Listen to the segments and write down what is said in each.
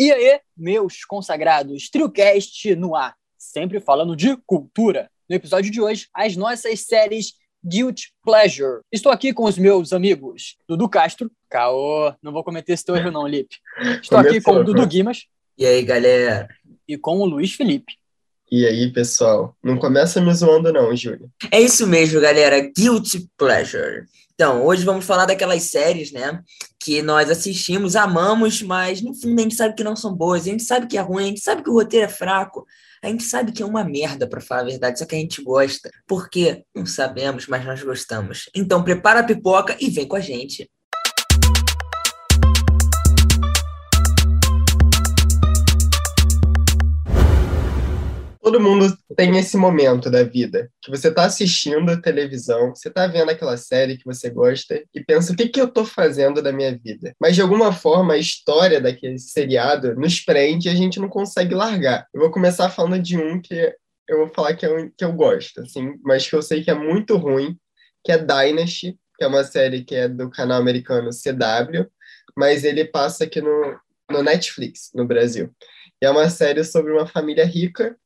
E aí, meus consagrados, TrioCast no ar, sempre falando de cultura. No episódio de hoje, as nossas séries Guilt Pleasure. Estou aqui com os meus amigos Dudu Castro. Caô, não vou cometer esse teu erro não, Lipe. Estou Começou, aqui com o Dudu Guimas. E aí, galera? E com o Luiz Felipe. E aí, pessoal? Não começa me zoando não, Júlio. É isso mesmo, galera. Guilt Pleasure. Então, hoje vamos falar daquelas séries, né? Que nós assistimos, amamos, mas no fim a gente sabe que não são boas, a gente sabe que é ruim, a gente sabe que o roteiro é fraco, a gente sabe que é uma merda, para falar a verdade, só que a gente gosta. Por quê? Não sabemos, mas nós gostamos. Então, prepara a pipoca e vem com a gente. Todo mundo tem esse momento da vida, que você está assistindo a televisão, você está vendo aquela série que você gosta e pensa, o que, que eu estou fazendo da minha vida? Mas, de alguma forma, a história daquele seriado nos prende e a gente não consegue largar. Eu vou começar falando de um que eu vou falar que, é um, que eu gosto, assim, mas que eu sei que é muito ruim, que é Dynasty, que é uma série que é do canal americano CW, mas ele passa aqui no, no Netflix, no Brasil. E é uma série sobre uma família rica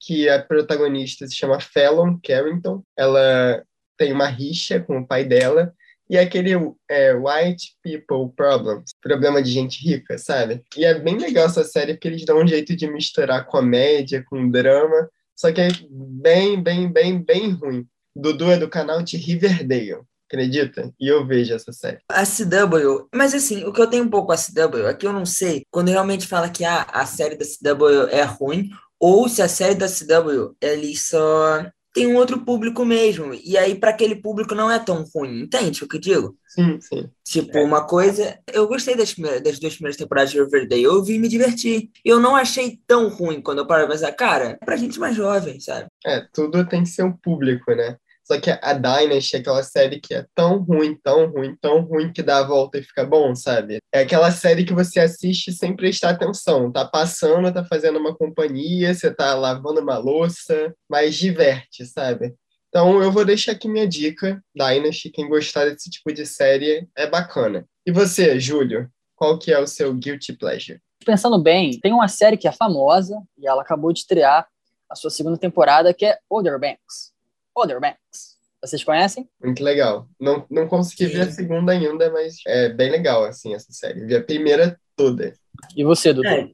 que a protagonista se chama Fallon Carrington. Ela tem uma rixa com o pai dela e é aquele é, white people problems, problema de gente rica, sabe? E é bem legal essa série porque eles dão um jeito de misturar comédia com drama, só que é bem, bem, bem, bem ruim. Dudu é do canal de Riverdale. Acredita? E eu vejo essa série. A CW, mas assim, o que eu tenho um pouco a CW é que eu não sei, quando realmente fala que ah, a série da CW é ruim, ou se a série da CW ele só tem um outro público mesmo. E aí, para aquele público, não é tão ruim. Entende o que eu digo? Sim, sim. Tipo, é. uma coisa. Eu gostei das, das duas primeiras temporadas de Riverdale. Eu vi me divertir. Eu não achei tão ruim quando eu parei pra pensar, cara, é pra gente mais jovem, sabe? É, tudo tem que ser o público, né? Só que a Dynasty é aquela série que é tão ruim, tão ruim, tão ruim que dá a volta e fica bom, sabe? É aquela série que você assiste sem prestar atenção. Tá passando, tá fazendo uma companhia, você tá lavando uma louça, mas diverte, sabe? Então eu vou deixar aqui minha dica, Dynasty. Quem gostar desse tipo de série é bacana. E você, Júlio? Qual que é o seu guilty pleasure? Pensando bem, tem uma série que é famosa e ela acabou de estrear a sua segunda temporada, que é Other Banks. Other Banks. Vocês conhecem? Muito legal. Não, não consegui ver a segunda ainda, mas é bem legal, assim, essa série. Vi a primeira toda. E você, Dudu? É,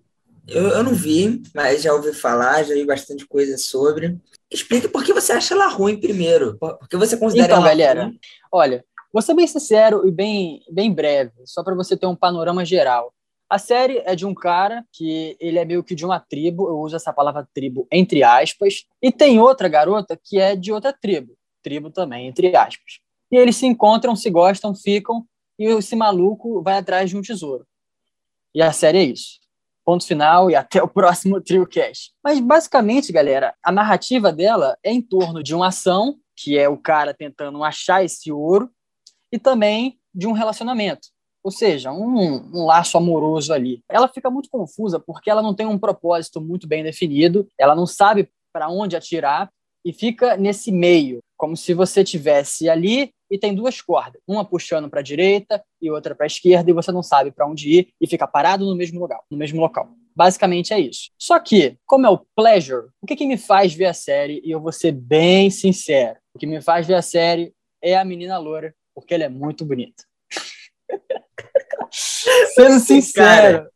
eu, eu não vi, mas já ouvi falar, já vi bastante coisa sobre. Explique por que você acha ela ruim primeiro. Por que você considera então, ela galera, ruim? olha, vou ser bem sincero e bem, bem breve, só para você ter um panorama geral. A série é de um cara que ele é meio que de uma tribo, eu uso essa palavra tribo entre aspas, e tem outra garota que é de outra tribo, tribo também entre aspas. E eles se encontram, se gostam, ficam, e esse maluco vai atrás de um tesouro. E a série é isso. Ponto final e até o próximo Trio Cash. Mas basicamente, galera, a narrativa dela é em torno de uma ação, que é o cara tentando achar esse ouro, e também de um relacionamento ou seja, um, um, laço amoroso ali. Ela fica muito confusa porque ela não tem um propósito muito bem definido, ela não sabe para onde atirar e fica nesse meio, como se você tivesse ali e tem duas cordas, uma puxando para a direita e outra para a esquerda e você não sabe para onde ir e fica parado no mesmo lugar, no mesmo local. Basicamente é isso. Só que, como é o pleasure, o que, que me faz ver a série, e eu vou ser bem sincero, o que me faz ver a série é a menina loura, porque ela é muito bonita. Sendo sincero.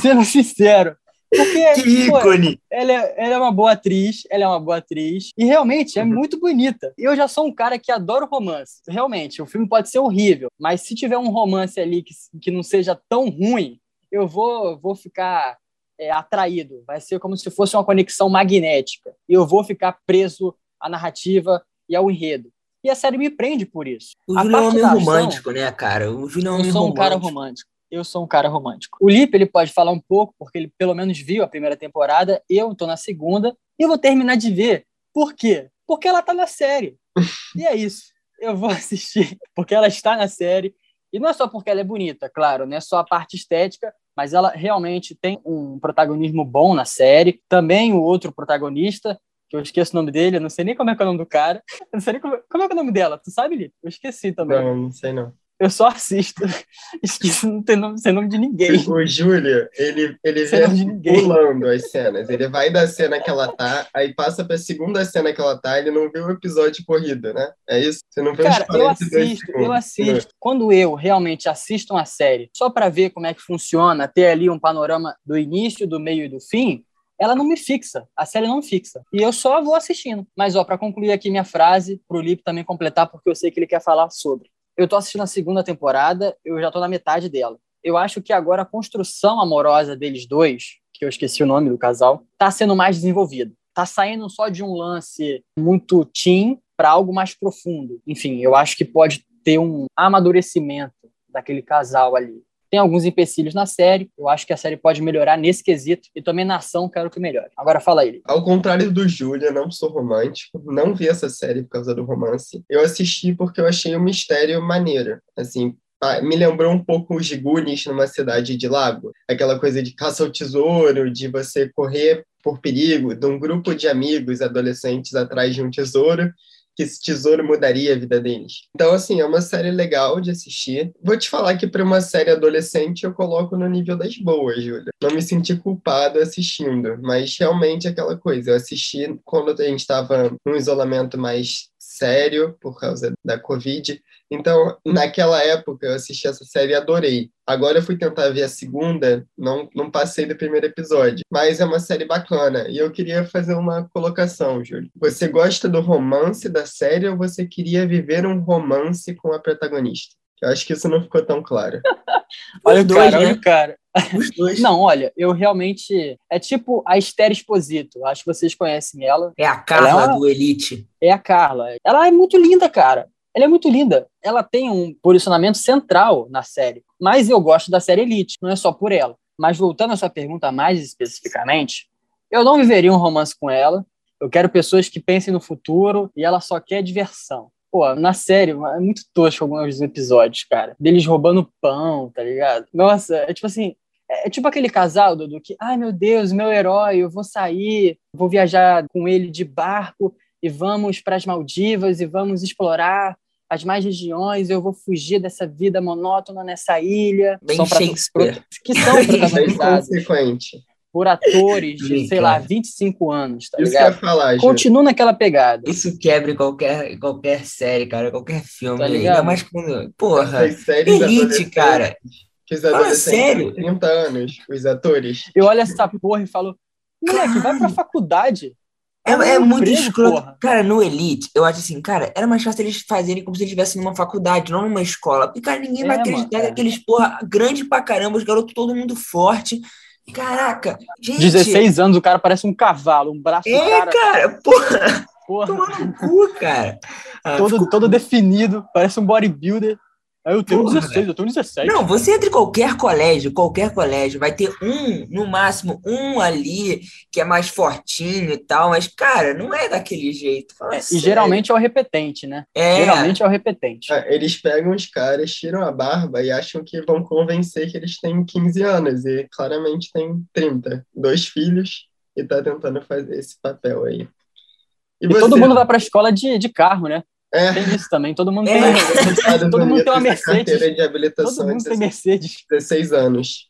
sendo sincero. Porque, que ícone! Pô, ela, é, ela é uma boa atriz, ela é uma boa atriz, e realmente é uhum. muito bonita. Eu já sou um cara que adoro romance. Realmente, o filme pode ser horrível, mas se tiver um romance ali que, que não seja tão ruim, eu vou, vou ficar é, atraído. Vai ser como se fosse uma conexão magnética. E eu vou ficar preso à narrativa e ao enredo. E a série me prende por isso. O Júlio é um homem romântico, né, cara? O Júlio é um homem Eu sou um cara romântico. Eu sou um cara romântico. O Lipe, ele pode falar um pouco, porque ele pelo menos viu a primeira temporada. Eu tô na segunda. E eu vou terminar de ver. Por quê? Porque ela tá na série. e é isso. Eu vou assistir porque ela está na série. E não é só porque ela é bonita, claro, não é só a parte estética, mas ela realmente tem um protagonismo bom na série. Também o outro protagonista, que eu esqueço o nome dele, eu não sei nem como é, é o nome do cara. Eu não sei nem como, como é, é o nome dela, tu sabe, Lipe? Eu esqueci também. Não, não sei não. eu só assisto. Esqueci não ter nome, nome de ninguém. O Júlio, ele, ele de ninguém. pulando as cenas. Ele vai da cena que ela tá, aí passa pra segunda cena que ela tá, ele não viu o episódio corrido, né? É isso? Você não vê Cara, eu 42 assisto, eu assisto. Quando eu realmente assisto uma série só para ver como é que funciona, ter ali um panorama do início, do meio e do fim, ela não me fixa. A série não fixa. E eu só vou assistindo. Mas, ó, para concluir aqui minha frase, pro Lipe também completar, porque eu sei que ele quer falar sobre. Eu tô assistindo a segunda temporada, eu já tô na metade dela. Eu acho que agora a construção amorosa deles dois, que eu esqueci o nome do casal, tá sendo mais desenvolvida. Tá saindo só de um lance muito teen para algo mais profundo. Enfim, eu acho que pode ter um amadurecimento daquele casal ali. Tem alguns empecilhos na série, eu acho que a série pode melhorar nesse quesito, e também na ação quero que melhore. Agora fala ele. Ao contrário do Júlia, não sou romântico, não vi essa série por causa do romance. Eu assisti porque eu achei o mistério maneiro. Assim, me lembrou um pouco os Goonies numa cidade de lago. Aquela coisa de caça ao tesouro, de você correr por perigo, de um grupo de amigos adolescentes atrás de um tesouro, que esse tesouro mudaria a vida deles. Então, assim, é uma série legal de assistir. Vou te falar que para uma série adolescente eu coloco no nível das boas, Júlia. Não me senti culpado assistindo, mas realmente é aquela coisa. Eu assisti quando a gente estava num isolamento mais sério por causa da Covid. Então, naquela época, eu assisti essa série e adorei. Agora eu fui tentar ver a segunda, não, não passei do primeiro episódio. Mas é uma série bacana. E eu queria fazer uma colocação, Júlio. Você gosta do romance da série ou você queria viver um romance com a protagonista? Eu acho que isso não ficou tão claro. Olha Os o dois, cara, né? olha o cara. Os dois. Não, olha, eu realmente. É tipo a Esther Exposito. Acho que vocês conhecem ela. É a Carla Ela é uma- do Elite. É a Carla. Ela é muito linda, cara. Ela é muito linda. Ela tem um posicionamento central na série. Mas eu gosto da série Elite, não é só por ela. Mas voltando à sua pergunta mais especificamente, eu não viveria um romance com ela. Eu quero pessoas que pensem no futuro e ela só quer diversão. Pô, na série, é muito tosco alguns episódios, cara. Deles roubando pão, tá ligado? Nossa, é tipo assim, é tipo aquele casal, Dudu, que, ai meu Deus, meu herói, eu vou sair, vou viajar com ele de barco e vamos para as Maldivas e vamos explorar as mais regiões, eu vou fugir dessa vida monótona nessa ilha. Bem São Shakespeare. pro- que são Bem protagonizados consequente. Por atores de, Sim, sei lá, claro. 25 anos, tá Isso que eu ia ligado? falar. Continua naquela pegada. Isso quebra qualquer, qualquer série, cara, qualquer filme. Tá Ainda ligado? mais quando. Porra. Elite, cara. Que os adolescentes sério? têm 30 anos, os atores. Eu olho essa porra e falo, moleque, vai pra faculdade. É, é um muito emprego, escroto. porra. Cara, no Elite, eu acho assim, cara, era mais fácil eles fazerem como se eles estivessem numa faculdade, não numa escola. Porque, cara, ninguém vai É, acreditar mano, que é. aqueles, porra, grande pra caramba, os garotos todo mundo forte. Caraca, gente. 16 anos, o cara parece um cavalo, um braço É, cara, cara, porra, porra, tomando no cu, cara. Ah, todo, ficou- todo definido, parece um bodybuilder. Aí eu tenho Porra, 16, eu tenho 17. Não, você entra em qualquer colégio, qualquer colégio, vai ter um, no máximo, um ali que é mais fortinho e tal, mas, cara, não é daquele jeito. Fala e geralmente é o repetente, né? é, Geralmente é o repetente. Ah, Eles pegam os caras, tiram a barba e acham que vão convencer que eles têm 15 anos e claramente têm 30. Dois filhos e tá tentando fazer esse papel aí. E todo mundo vai pra escola de, de carro, né? É, Tem isso também. Todo mundo É. tem. Estados todo mundo tem uma Mercedes. de Todo habilitação mundo de tem Mercedes. 16 anos.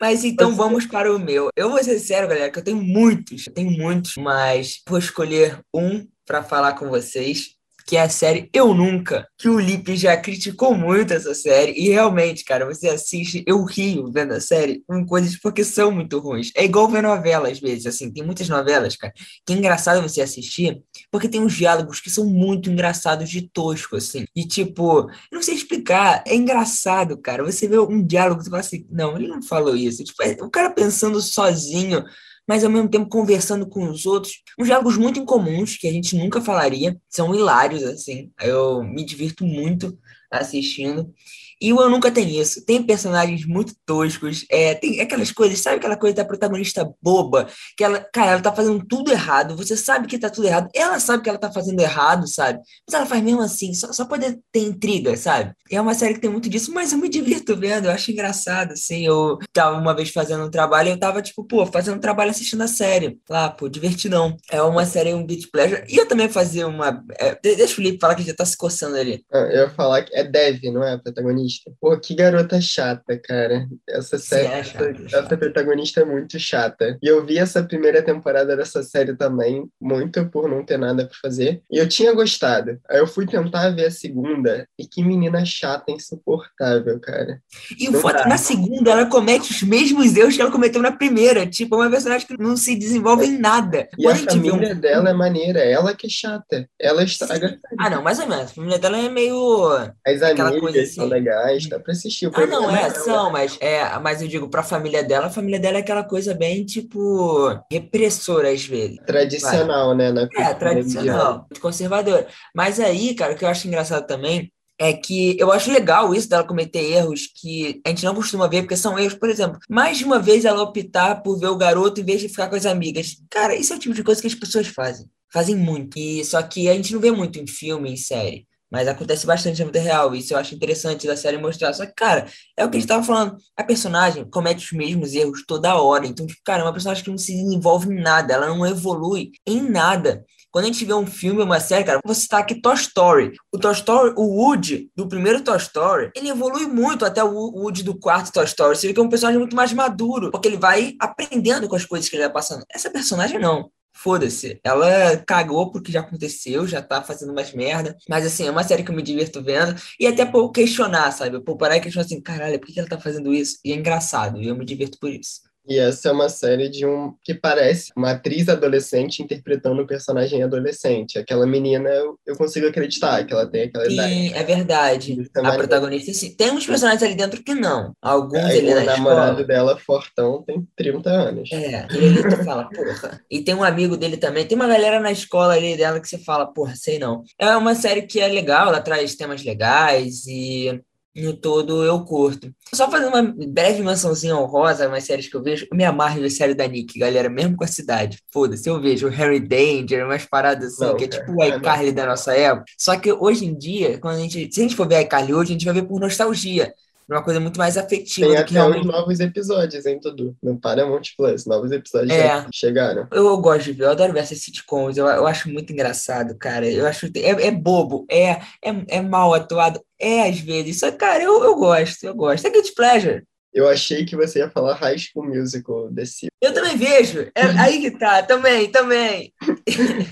Mas então Você- vamos para o meu. Eu vou ser sério, galera, que eu tenho muitos, eu tenho muitos, mas vou escolher um para falar com vocês, que é a série Eu Nunca, que o Lipe já criticou muito essa série, e realmente, cara, você assiste, eu rio vendo a série com coisas porque são muito ruins. É igual ver novela às vezes, assim, tem muitas novelas, cara, que é engraçado você assistir, porque tem uns diálogos que são muito engraçados de tosco, assim. E tipo, não sei explicar, é engraçado, cara. Você vê um diálogo você fala assim, não, ele não falou isso. Tipo, é o cara pensando sozinho, mas ao mesmo tempo conversando com os outros. Uns diálogos muito incomuns que a gente nunca falaria, são hilários, assim. Eu me divirto muito assistindo. E o Eu Nunca tem isso. Tem personagens muito toscos. É, tem aquelas coisas, sabe aquela coisa da protagonista boba? Que ela, cara, ela tá fazendo tudo errado. Você sabe que tá tudo errado. Ela sabe que ela tá fazendo errado, sabe? Mas ela faz mesmo assim, só, só poder ter intriga, sabe? É uma série que tem muito disso, mas eu me divirto vendo, eu acho engraçado, assim. Eu tava uma vez fazendo um trabalho e eu tava, tipo, pô, fazendo um trabalho assistindo a série. Lá, pô, divertidão. É uma série, um guilty pleasure. E eu também fazia uma. é, de- deixa o Felipe falar que já tá se coçando ali. Ah, Eu ia falar que É Dev, não é a protagonista? Pô, que garota chata, cara. Essa série, é chata, essa, essa protagonista é muito chata. E eu vi essa primeira temporada dessa série também, muito por não ter nada pra fazer. E eu tinha gostado. Aí eu fui tentar ver a segunda, e que menina chata, insuportável, cara. E o foda, na segunda, ela comete os mesmos erros que ela cometeu na primeira. Tipo, é uma personagem que não se desenvolve em nada. E a família um... dela é maneira, ela que é chata. Ela estraga. Ah, não, mais ou menos. A família dela é meio. As amigas assim. são legais, dá pra assistir. O ah, não, é, são, mas, é, mas eu digo, pra família dela, a família dela é aquela coisa bem, tipo, repressora às vezes. Tradicional, vai. né? Na é, tradicional, conservadora. Mas aí, cara, o que eu acho engraçado também é que eu acho legal isso dela cometer erros que a gente não costuma ver, porque são erros, por exemplo, mais de uma vez ela optar por ver o garoto em vez de ficar com as amigas. Cara, isso é o tipo de coisa que as pessoas fazem. Fazem muito. E só que a gente não vê muito em filme, em série. Mas acontece bastante na vida real. Isso eu acho interessante da série mostrar. Só que, cara, é o que a gente tava falando. A personagem comete os mesmos erros toda hora. Então, tipo, cara, é uma personagem que não se desenvolve em nada. Ela não evolui em nada. Quando a gente vê um filme, uma série, cara, vou citar aqui Toy Story. O Toy Story, o Woody, do primeiro Toy Story, ele evolui muito até o Woody do quarto Toy Story. Você vê que é um personagem muito mais maduro, porque ele vai aprendendo com as coisas que ele vai passando. Essa personagem não foda-se. Ela cagou porque já aconteceu, já tá fazendo umas merda. Mas assim, é uma série que eu me divirto vendo. E até por questionar, sabe? Por parar e questionar assim, caralho, por que ela tá fazendo isso? E é engraçado, e eu me divirto por isso. E essa é uma série de um que parece uma atriz adolescente interpretando um personagem adolescente. Aquela menina, eu, eu consigo acreditar que ela tem aquela sim, idade. Sim, é verdade. A protagonista, sim. Tem uns personagens ali dentro que não. Alguns Aí, ali o na namorado escola. dela, Fortão, tem 30 anos. É, ele ali tu fala, porra. E tem um amigo dele também. Tem uma galera na escola ali dela que você fala, porra, sei não. É uma série que é legal, ela traz temas legais e no todo eu curto. Só fazendo uma breve mençãozinha honrosa, umas séries que eu vejo, eu me amarro ver série da Nick, galera, mesmo com a cidade. Foda-se, eu vejo o Harry Danger, umas paradas assim, Não, que é cara, tipo o é, não. iCarly da nossa época. Só que hoje em dia, quando a gente, se a gente for ver iCarly hoje, a gente vai ver por nostalgia. Uma coisa muito mais afetiva Tem do que até realmente. os novos episódios, hein, Dudu? No Paramount Plus, novos episódios É. já chegaram. Eu, eu gosto de ver, eu adoro ver essas sitcoms, eu, eu acho muito engraçado, cara. Eu acho. É, é bobo, é, é, é mal atuado, é às vezes. Só, cara, eu, eu gosto, eu gosto. É Good Pleasure. Eu achei que você ia falar High School Musical desse. Eu também vejo. É aí que tá, também, também.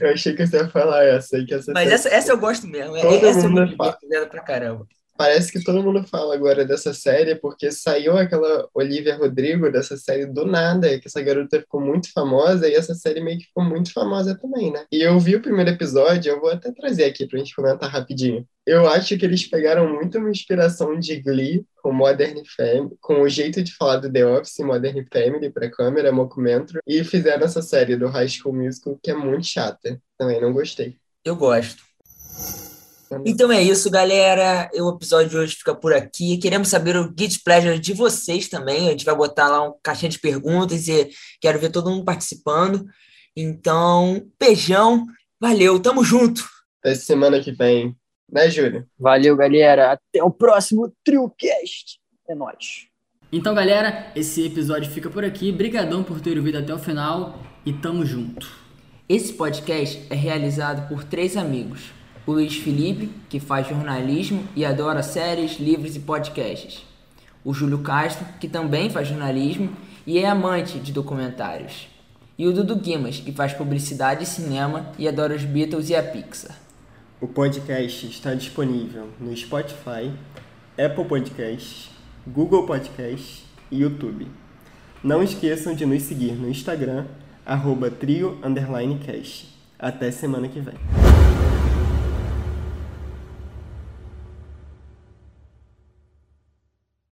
Eu achei que você ia falar essa aí, que essa Mas essa, essa eu gosto mesmo. Todo essa eu mundo me fala. vendo pra caramba. Parece que todo mundo fala agora dessa série, porque saiu aquela Olivia Rodrigo dessa série do nada, que essa garota ficou muito famosa, e essa série meio que ficou muito famosa também, né? E eu vi o primeiro episódio, eu vou até trazer aqui pra gente comentar rapidinho. Eu acho que eles pegaram muito uma inspiração de Glee com Modern Family, com o jeito de falar do The Office, Modern Family pra câmera, Mockumentary, e fizeram essa série do High School Musical, que é muito chata. Também não gostei. Eu gosto. Então é isso, galera. O episódio de hoje fica por aqui. Queremos saber o Guide Pleasure de vocês também. A gente vai botar lá um caixinha de perguntas e quero ver todo mundo participando. Então, beijão. Valeu, tamo junto. Até semana que vem. Né, Júlio? Valeu, galera. Até o próximo TrioCast. É nóis. Então, galera, esse episódio fica por aqui. Brigadão por ter ouvido até o final e tamo junto. Esse podcast é realizado por três amigos. O Luiz Felipe, que faz jornalismo e adora séries, livros e podcasts. O Júlio Castro, que também faz jornalismo e é amante de documentários. E o Dudu Guimas, que faz publicidade e cinema e adora os Beatles e a Pixar. O podcast está disponível no Spotify, Apple Podcasts, Google Podcasts e YouTube. Não esqueçam de nos seguir no Instagram, arroba trio underline cast. Até semana que vem.